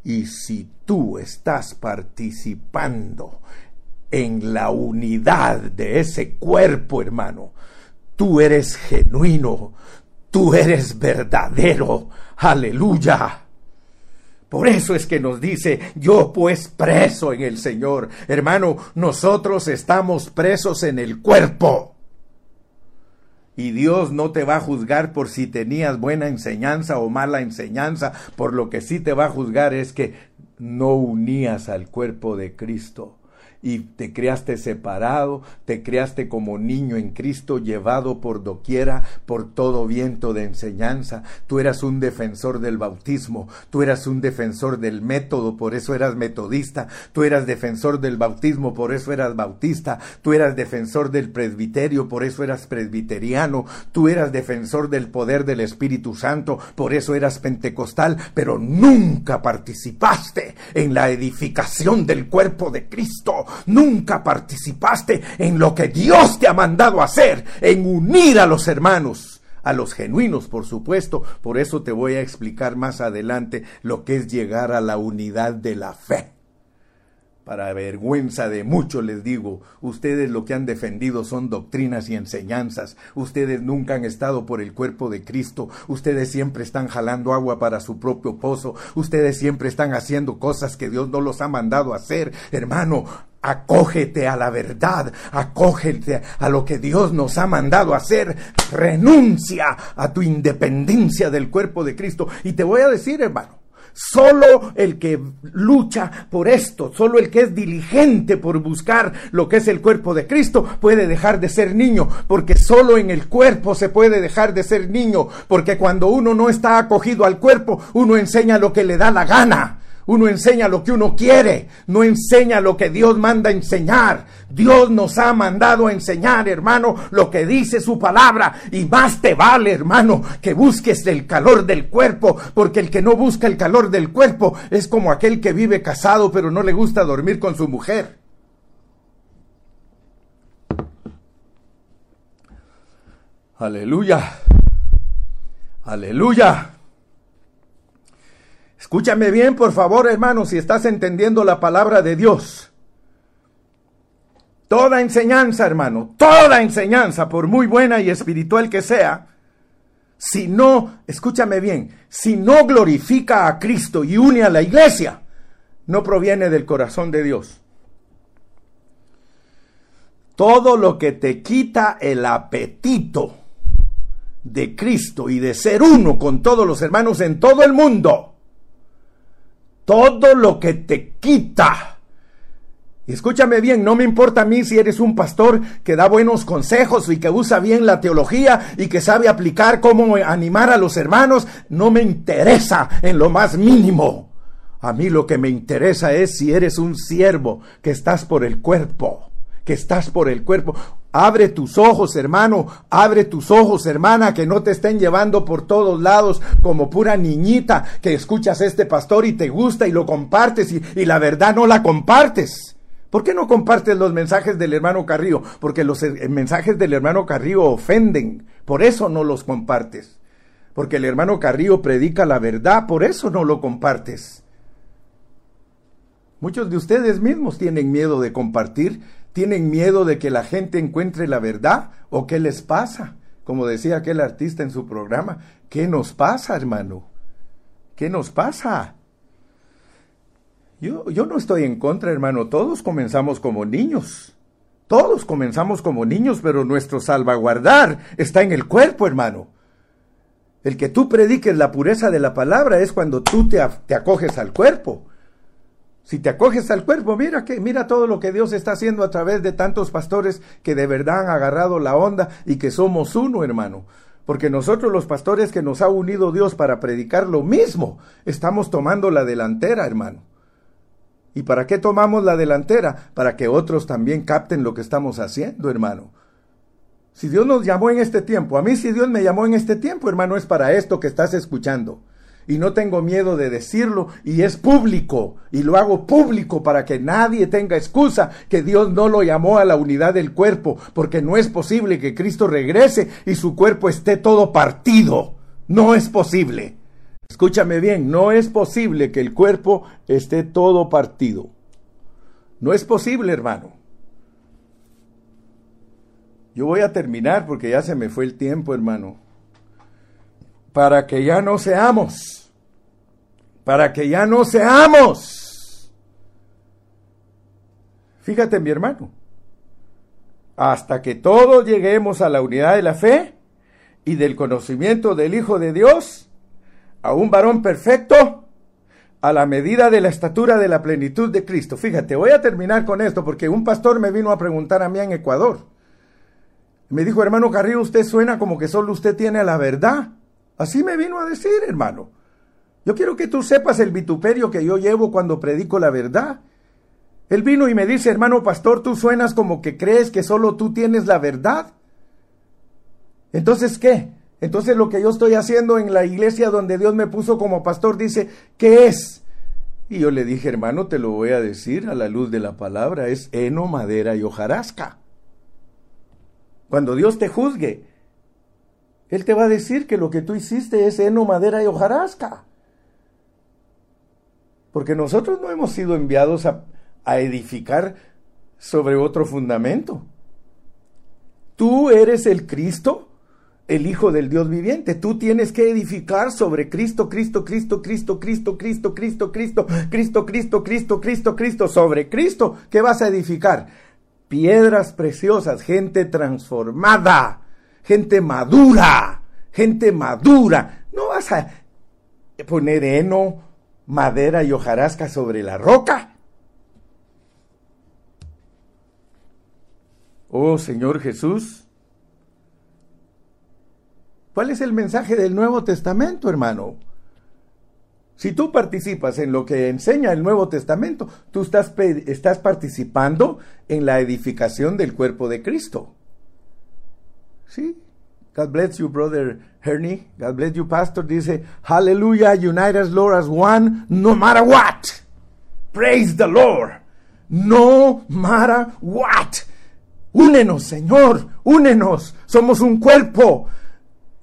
Y si tú estás participando en la unidad de ese cuerpo, hermano, tú eres genuino, tú eres verdadero. Aleluya. Por eso es que nos dice, yo pues preso en el Señor. Hermano, nosotros estamos presos en el cuerpo. Y Dios no te va a juzgar por si tenías buena enseñanza o mala enseñanza, por lo que sí te va a juzgar es que no unías al cuerpo de Cristo. Y te creaste separado, te creaste como niño en Cristo, llevado por doquiera, por todo viento de enseñanza. Tú eras un defensor del bautismo, tú eras un defensor del método, por eso eras metodista, tú eras defensor del bautismo, por eso eras bautista, tú eras defensor del presbiterio, por eso eras presbiteriano, tú eras defensor del poder del Espíritu Santo, por eso eras pentecostal, pero nunca participaste en la edificación del cuerpo de Cristo nunca participaste en lo que Dios te ha mandado hacer, en unir a los hermanos a los genuinos, por supuesto. Por eso te voy a explicar más adelante lo que es llegar a la unidad de la fe. Para vergüenza de muchos les digo, ustedes lo que han defendido son doctrinas y enseñanzas, ustedes nunca han estado por el cuerpo de Cristo, ustedes siempre están jalando agua para su propio pozo, ustedes siempre están haciendo cosas que Dios no los ha mandado hacer. Hermano, acógete a la verdad, acógete a lo que Dios nos ha mandado hacer, renuncia a tu independencia del cuerpo de Cristo. Y te voy a decir, hermano, Solo el que lucha por esto, solo el que es diligente por buscar lo que es el cuerpo de Cristo puede dejar de ser niño, porque solo en el cuerpo se puede dejar de ser niño, porque cuando uno no está acogido al cuerpo, uno enseña lo que le da la gana. Uno enseña lo que uno quiere, no enseña lo que Dios manda enseñar. Dios nos ha mandado a enseñar, hermano, lo que dice su palabra. Y más te vale, hermano, que busques el calor del cuerpo, porque el que no busca el calor del cuerpo es como aquel que vive casado pero no le gusta dormir con su mujer. Aleluya. Aleluya. Escúchame bien, por favor, hermano, si estás entendiendo la palabra de Dios. Toda enseñanza, hermano, toda enseñanza, por muy buena y espiritual que sea, si no, escúchame bien, si no glorifica a Cristo y une a la iglesia, no proviene del corazón de Dios. Todo lo que te quita el apetito de Cristo y de ser uno con todos los hermanos en todo el mundo, todo lo que te quita. escúchame bien, no me importa a mí si eres un pastor que da buenos consejos y que usa bien la teología y que sabe aplicar cómo animar a los hermanos, no me interesa en lo más mínimo. A mí lo que me interesa es si eres un siervo que estás por el cuerpo, que estás por el cuerpo. Abre tus ojos, hermano, abre tus ojos, hermana, que no te estén llevando por todos lados como pura niñita que escuchas a este pastor y te gusta y lo compartes y, y la verdad no la compartes. ¿Por qué no compartes los mensajes del hermano Carrillo? Porque los eh, mensajes del hermano Carrillo ofenden, por eso no los compartes. Porque el hermano Carrillo predica la verdad, por eso no lo compartes. Muchos de ustedes mismos tienen miedo de compartir ¿Tienen miedo de que la gente encuentre la verdad? ¿O qué les pasa? Como decía aquel artista en su programa, ¿qué nos pasa, hermano? ¿Qué nos pasa? Yo, yo no estoy en contra, hermano. Todos comenzamos como niños. Todos comenzamos como niños, pero nuestro salvaguardar está en el cuerpo, hermano. El que tú prediques la pureza de la palabra es cuando tú te, te acoges al cuerpo. Si te acoges al cuerpo, mira que mira todo lo que Dios está haciendo a través de tantos pastores que de verdad han agarrado la onda y que somos uno, hermano. Porque nosotros los pastores que nos ha unido Dios para predicar lo mismo, estamos tomando la delantera, hermano. ¿Y para qué tomamos la delantera? Para que otros también capten lo que estamos haciendo, hermano. Si Dios nos llamó en este tiempo, a mí si Dios me llamó en este tiempo, hermano, es para esto que estás escuchando y no tengo miedo de decirlo y es público y lo hago público para que nadie tenga excusa que Dios no lo llamó a la unidad del cuerpo porque no es posible que Cristo regrese y su cuerpo esté todo partido. No es posible. Escúchame bien, no es posible que el cuerpo esté todo partido. No es posible, hermano. Yo voy a terminar porque ya se me fue el tiempo, hermano para que ya no seamos, para que ya no seamos. Fíjate mi hermano, hasta que todos lleguemos a la unidad de la fe y del conocimiento del Hijo de Dios, a un varón perfecto, a la medida de la estatura de la plenitud de Cristo. Fíjate, voy a terminar con esto porque un pastor me vino a preguntar a mí en Ecuador. Me dijo, hermano Carrillo, usted suena como que solo usted tiene la verdad. Así me vino a decir, hermano. Yo quiero que tú sepas el vituperio que yo llevo cuando predico la verdad. Él vino y me dice, hermano pastor, tú suenas como que crees que solo tú tienes la verdad. Entonces, ¿qué? Entonces lo que yo estoy haciendo en la iglesia donde Dios me puso como pastor dice, ¿qué es? Y yo le dije, hermano, te lo voy a decir a la luz de la palabra, es heno, madera y hojarasca. Cuando Dios te juzgue, Él te va a decir que lo que tú hiciste es heno, madera y hojarasca. Porque nosotros no hemos sido enviados a, a edificar sobre otro fundamento. Tú eres el Cristo el Hijo del Dios viviente. Tú tienes que edificar sobre Cristo, Cristo, Cristo, Cristo, Cristo, Cristo, Cristo, Cristo, Cristo, Cristo, Cristo, Cristo, Cristo, sobre Cristo. ¿Qué vas a edificar? Piedras preciosas, gente transformada, gente madura, gente madura. No vas a poner heno, madera y hojarasca sobre la roca. Oh Señor Jesús, ¿Cuál es el mensaje del Nuevo Testamento, hermano? Si tú participas en lo que enseña el Nuevo Testamento, tú estás, estás participando en la edificación del cuerpo de Cristo. ¿Sí? God bless you, brother Herney. God bless you, pastor. Dice, Hallelujah, unite us, Lord, as one, no matter what. Praise the Lord. No matter what. Únenos, Señor, únenos. Somos un cuerpo.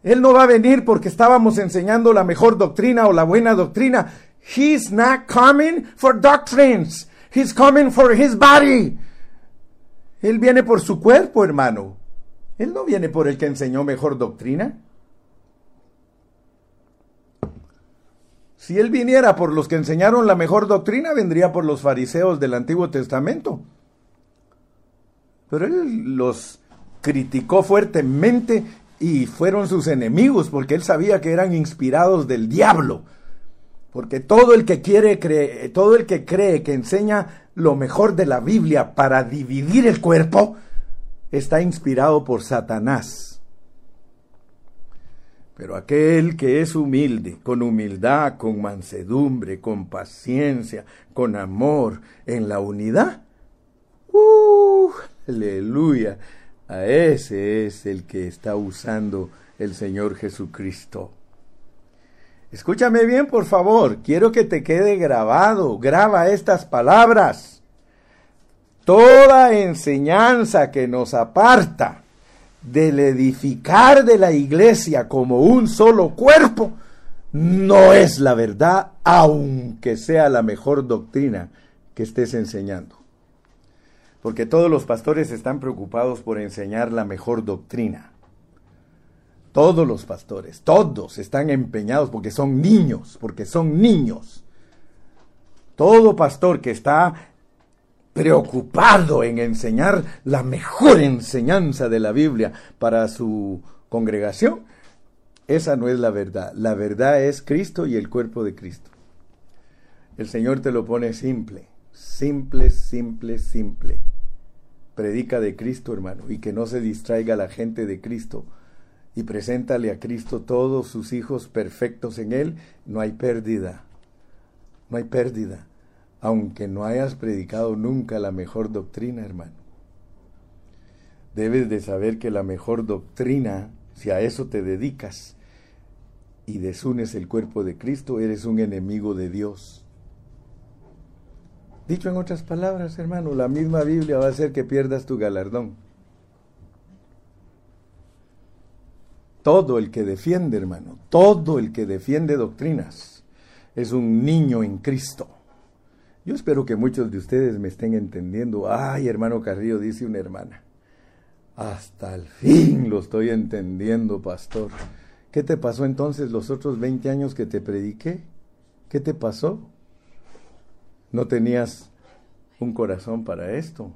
Él no va a venir porque estábamos enseñando la mejor doctrina o la buena doctrina. He's not coming for doctrines. He's coming for his body. Él viene por su cuerpo, hermano. Él no viene por el que enseñó mejor doctrina. Si él viniera por los que enseñaron la mejor doctrina, vendría por los fariseos del Antiguo Testamento. Pero él los criticó fuertemente y fueron sus enemigos porque él sabía que eran inspirados del diablo. Porque todo el que quiere todo el que cree que enseña lo mejor de la Biblia para dividir el cuerpo está inspirado por Satanás. Pero aquel que es humilde, con humildad, con mansedumbre, con paciencia, con amor, en la unidad, ¡uh! aleluya, a ese es el que está usando el Señor Jesucristo. Escúchame bien, por favor. Quiero que te quede grabado. Graba estas palabras. Toda enseñanza que nos aparta del edificar de la iglesia como un solo cuerpo no es la verdad, aunque sea la mejor doctrina que estés enseñando porque todos los pastores están preocupados por enseñar la mejor doctrina. Todos los pastores, todos están empeñados porque son niños, porque son niños. Todo pastor que está preocupado en enseñar la mejor enseñanza de la Biblia para su congregación, esa no es la verdad. La verdad es Cristo y el cuerpo de Cristo. El Señor te lo pone simple, simple, simple, simple predica de Cristo, hermano, y que no se distraiga la gente de Cristo. Y preséntale a Cristo todos sus hijos perfectos en Él, no hay pérdida. No hay pérdida. Aunque no hayas predicado nunca la mejor doctrina, hermano. Debes de saber que la mejor doctrina, si a eso te dedicas y desunes el cuerpo de Cristo, eres un enemigo de Dios. Dicho en otras palabras, hermano, la misma Biblia va a hacer que pierdas tu galardón. Todo el que defiende, hermano, todo el que defiende doctrinas es un niño en Cristo. Yo espero que muchos de ustedes me estén entendiendo. Ay, hermano Carrillo, dice una hermana. Hasta el fin lo estoy entendiendo, pastor. ¿Qué te pasó entonces los otros 20 años que te prediqué? ¿Qué te pasó? no tenías un corazón para esto.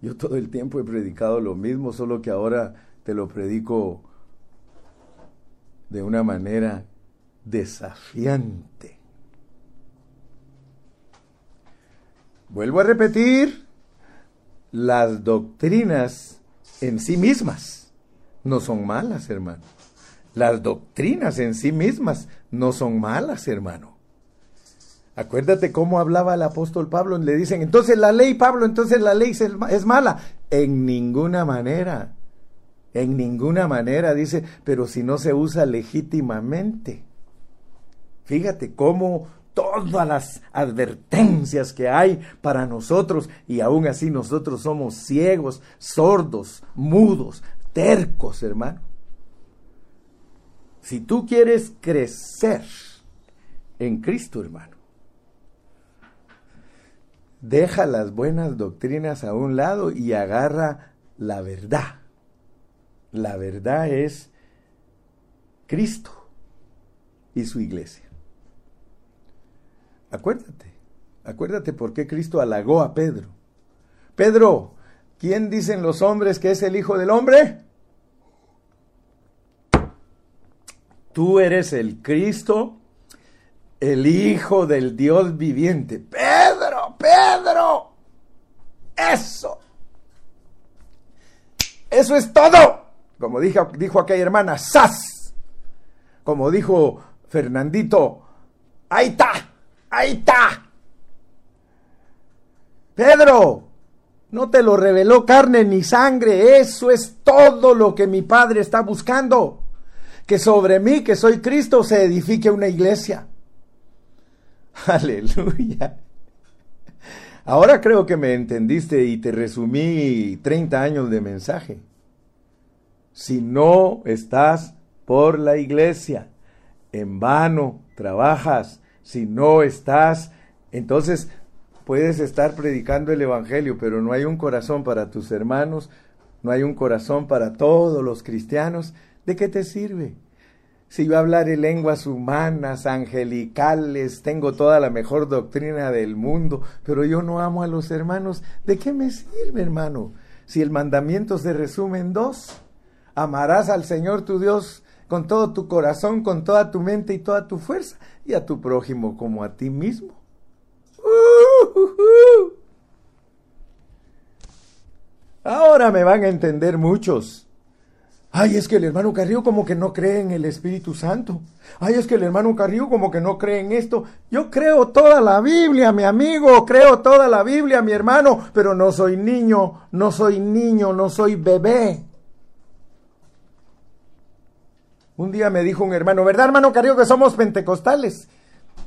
Yo todo el tiempo he predicado lo mismo, solo que ahora te lo predico de una manera desafiante. Vuelvo a repetir, las doctrinas en sí mismas no son malas, hermano. Las doctrinas en sí mismas no son malas, hermano. Acuérdate cómo hablaba el apóstol Pablo. Le dicen, entonces la ley, Pablo, entonces la ley es mala. En ninguna manera. En ninguna manera, dice, pero si no se usa legítimamente. Fíjate cómo todas las advertencias que hay para nosotros y aún así nosotros somos ciegos, sordos, mudos, tercos, hermano. Si tú quieres crecer en Cristo, hermano, deja las buenas doctrinas a un lado y agarra la verdad. La verdad es Cristo y su iglesia. Acuérdate, acuérdate por qué Cristo halagó a Pedro. Pedro, ¿quién dicen los hombres que es el Hijo del Hombre? tú eres el Cristo, el Hijo del Dios viviente. Pedro, Pedro, eso. Eso es todo. Como dijo, dijo aquella hermana, ¡sas! Como dijo Fernandito, ahí está, ahí está. Pedro, no te lo reveló carne ni sangre, eso es todo lo que mi Padre está buscando que sobre mí, que soy Cristo, se edifique una iglesia. Aleluya. Ahora creo que me entendiste y te resumí 30 años de mensaje. Si no estás por la iglesia, en vano trabajas. Si no estás, entonces puedes estar predicando el Evangelio, pero no hay un corazón para tus hermanos, no hay un corazón para todos los cristianos. ¿de qué te sirve? Si yo hablar en lenguas humanas, angelicales, tengo toda la mejor doctrina del mundo, pero yo no amo a los hermanos, ¿de qué me sirve, hermano? Si el mandamiento se resume en dos, amarás al Señor tu Dios con todo tu corazón, con toda tu mente y toda tu fuerza, y a tu prójimo como a ti mismo. Ahora me van a entender muchos. Ay, es que el hermano Carrillo como que no cree en el Espíritu Santo. Ay, es que el hermano Carrillo como que no cree en esto. Yo creo toda la Biblia, mi amigo, creo toda la Biblia, mi hermano, pero no soy niño, no soy niño, no soy bebé. Un día me dijo un hermano, ¿verdad, hermano Carrillo, que somos pentecostales?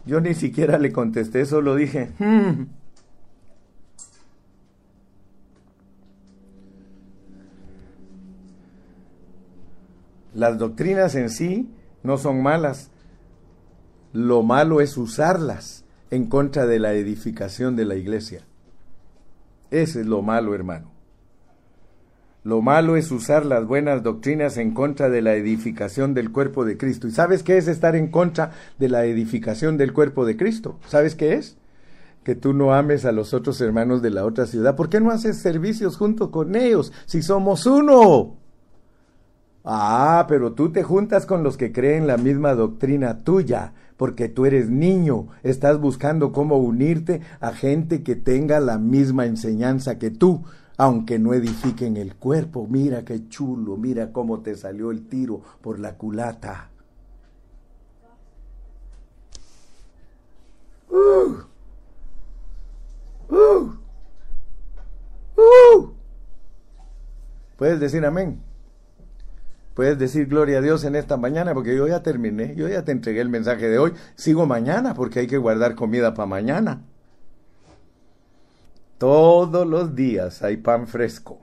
Yo ni siquiera le contesté, solo dije, hmm, Las doctrinas en sí no son malas. Lo malo es usarlas en contra de la edificación de la iglesia. Ese es lo malo, hermano. Lo malo es usar las buenas doctrinas en contra de la edificación del cuerpo de Cristo. ¿Y sabes qué es estar en contra de la edificación del cuerpo de Cristo? ¿Sabes qué es? Que tú no ames a los otros hermanos de la otra ciudad. ¿Por qué no haces servicios junto con ellos si somos uno? Ah, pero tú te juntas con los que creen la misma doctrina tuya, porque tú eres niño, estás buscando cómo unirte a gente que tenga la misma enseñanza que tú, aunque no edifiquen el cuerpo. Mira qué chulo, mira cómo te salió el tiro por la culata. Uh, uh, uh. ¿Puedes decir amén? Puedes decir gloria a Dios en esta mañana porque yo ya terminé, yo ya te entregué el mensaje de hoy. Sigo mañana porque hay que guardar comida para mañana. Todos los días hay pan fresco.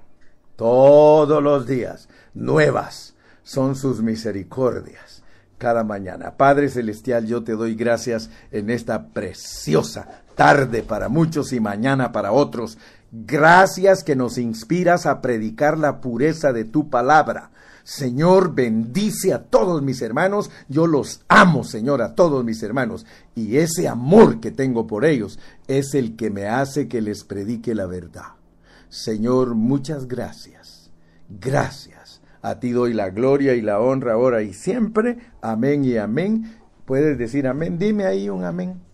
Todos los días. Nuevas son sus misericordias cada mañana. Padre Celestial, yo te doy gracias en esta preciosa tarde para muchos y mañana para otros. Gracias que nos inspiras a predicar la pureza de tu palabra. Señor, bendice a todos mis hermanos. Yo los amo, Señor, a todos mis hermanos. Y ese amor que tengo por ellos es el que me hace que les predique la verdad. Señor, muchas gracias. Gracias. A ti doy la gloria y la honra ahora y siempre. Amén y amén. Puedes decir amén. Dime ahí un amén.